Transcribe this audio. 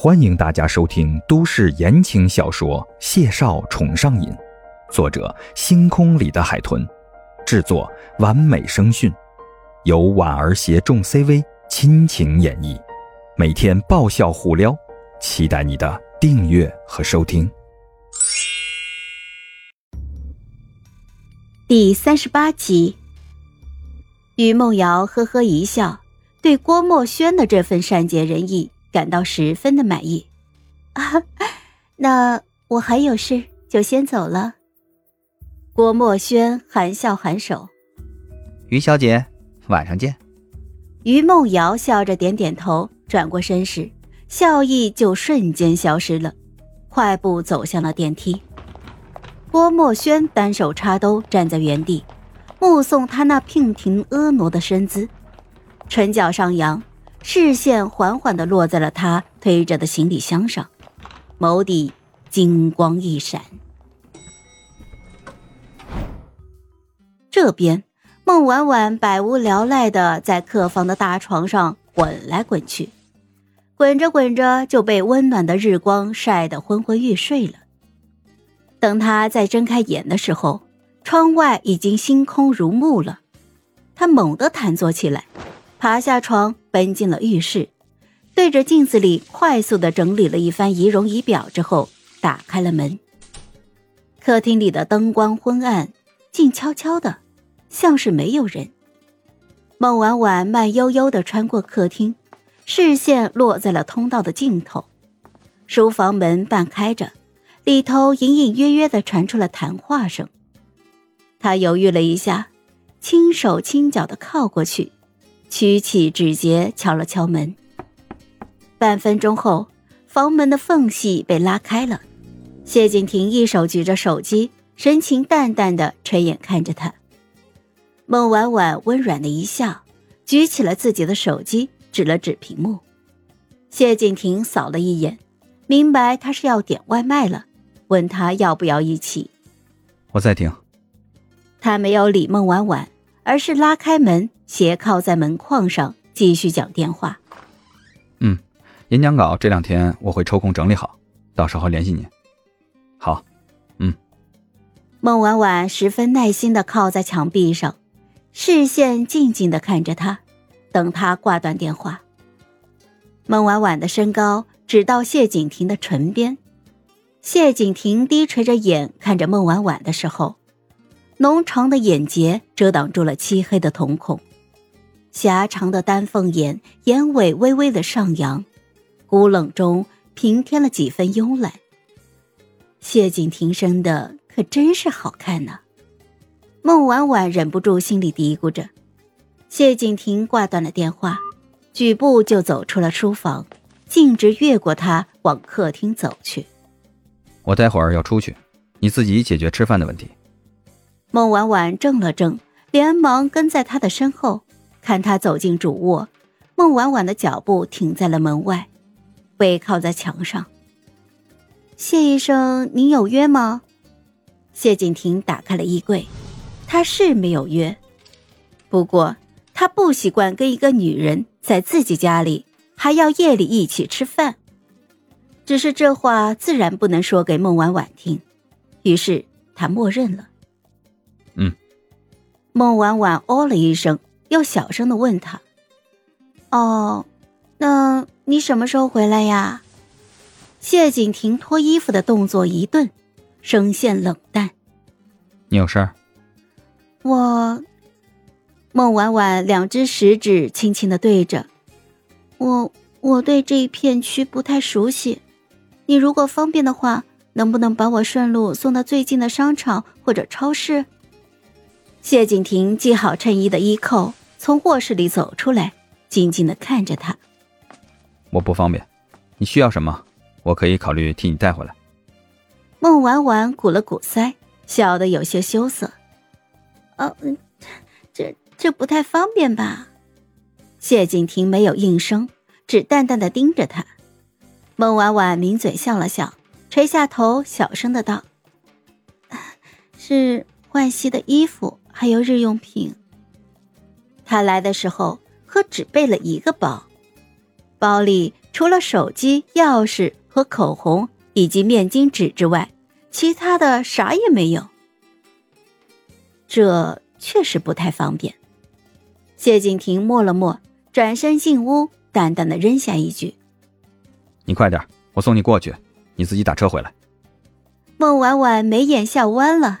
欢迎大家收听都市言情小说《谢少宠上瘾》，作者：星空里的海豚，制作：完美声讯，由婉儿携众 CV 亲情演绎，每天爆笑互撩，期待你的订阅和收听。第三十八集，于梦瑶呵呵一笑，对郭墨轩的这份善解人意。感到十分的满意，啊，那我还有事，就先走了。郭墨轩含笑颔首，于小姐，晚上见。于梦瑶笑着点点头，转过身时，笑意就瞬间消失了，快步走向了电梯。郭墨轩单手插兜站在原地，目送他那娉婷婀娜的身姿，唇角上扬。视线缓缓的落在了他推着的行李箱上，眸底金光一闪。这边，孟婉婉百无聊赖的在客房的大床上滚来滚去，滚着滚着就被温暖的日光晒得昏昏欲睡了。等他再睁开眼的时候，窗外已经星空如幕了。他猛地弹坐起来。爬下床，奔进了浴室，对着镜子里快速的整理了一番仪容仪表之后，打开了门。客厅里的灯光昏暗，静悄悄的，像是没有人。孟婉婉慢悠悠的穿过客厅，视线落在了通道的尽头。书房门半开着，里头隐隐约约的传出了谈话声。她犹豫了一下，轻手轻脚的靠过去。曲起指节敲了敲门，半分钟后，房门的缝隙被拉开了。谢景亭一手举着手机，神情淡淡的垂眼看着他。孟婉婉温软的一笑，举起了自己的手机，指了指屏幕。谢景亭扫了一眼，明白他是要点外卖了，问他要不要一起。我在听。他没有理孟婉婉，而是拉开门。斜靠在门框上，继续讲电话。嗯，演讲稿这两天我会抽空整理好，到时候联系你。好，嗯。孟婉婉十分耐心的靠在墙壁上，视线静静的看着他，等他挂断电话。孟婉婉的身高只到谢景亭的唇边，谢景亭低垂着眼看着孟婉婉的时候，浓长的眼睫遮挡住了漆黑的瞳孔。狭长的丹凤眼，眼尾微微的上扬，孤冷中平添了几分慵懒。谢景亭生的可真是好看呢。孟婉婉忍不住心里嘀咕着。谢景亭挂断了电话，举步就走出了书房，径直越过他往客厅走去。我待会儿要出去，你自己解决吃饭的问题。孟婉婉怔了怔，连忙跟在他的身后。看他走进主卧，孟婉婉的脚步停在了门外，背靠在墙上。谢医生，您有约吗？谢景亭打开了衣柜，他是没有约，不过他不习惯跟一个女人在自己家里还要夜里一起吃饭，只是这话自然不能说给孟婉婉听，于是他默认了。嗯。孟婉婉哦了一声。又小声的问他：“哦，那你什么时候回来呀？”谢景亭脱衣服的动作一顿，声线冷淡：“你有事儿？”我，孟婉婉两只食指轻轻的对着我，我对这一片区不太熟悉，你如果方便的话，能不能把我顺路送到最近的商场或者超市？谢景亭系好衬衣的衣扣。从卧室里走出来，静静的看着他。我不方便，你需要什么，我可以考虑替你带回来。孟婉婉鼓了鼓腮，笑得有些羞涩。哦，这这不太方便吧？谢景亭没有应声，只淡淡的盯着他。孟婉婉抿嘴笑了笑，垂下头，小声的道：“是换洗的衣服，还有日用品。”他来的时候，可只背了一个包。包里除了手机、钥匙和口红以及面巾纸之外，其他的啥也没有。这确实不太方便。谢景亭默了默，转身进屋，淡淡的扔下一句：“你快点，我送你过去，你自己打车回来。”孟婉婉眉眼笑弯了，